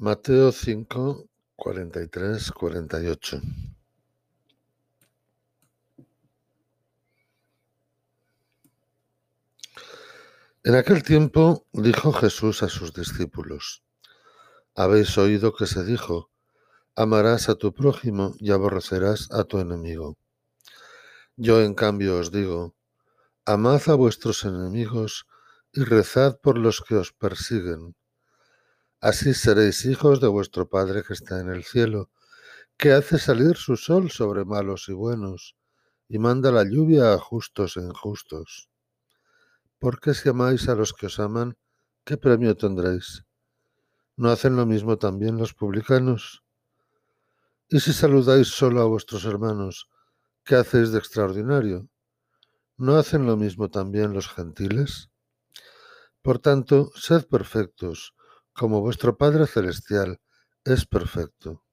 Mateo 5, 43, 48. En aquel tiempo dijo Jesús a sus discípulos, habéis oído que se dijo, amarás a tu prójimo y aborrecerás a tu enemigo. Yo en cambio os digo, amad a vuestros enemigos y rezad por los que os persiguen Así seréis hijos de vuestro Padre que está en el cielo, que hace salir su sol sobre malos y buenos, y manda la lluvia a justos e injustos. Porque si amáis a los que os aman, ¿qué premio tendréis? ¿No hacen lo mismo también los publicanos? Y si saludáis solo a vuestros hermanos, ¿qué hacéis de extraordinario? ¿No hacen lo mismo también los gentiles? Por tanto, sed perfectos, como vuestro Padre Celestial es perfecto.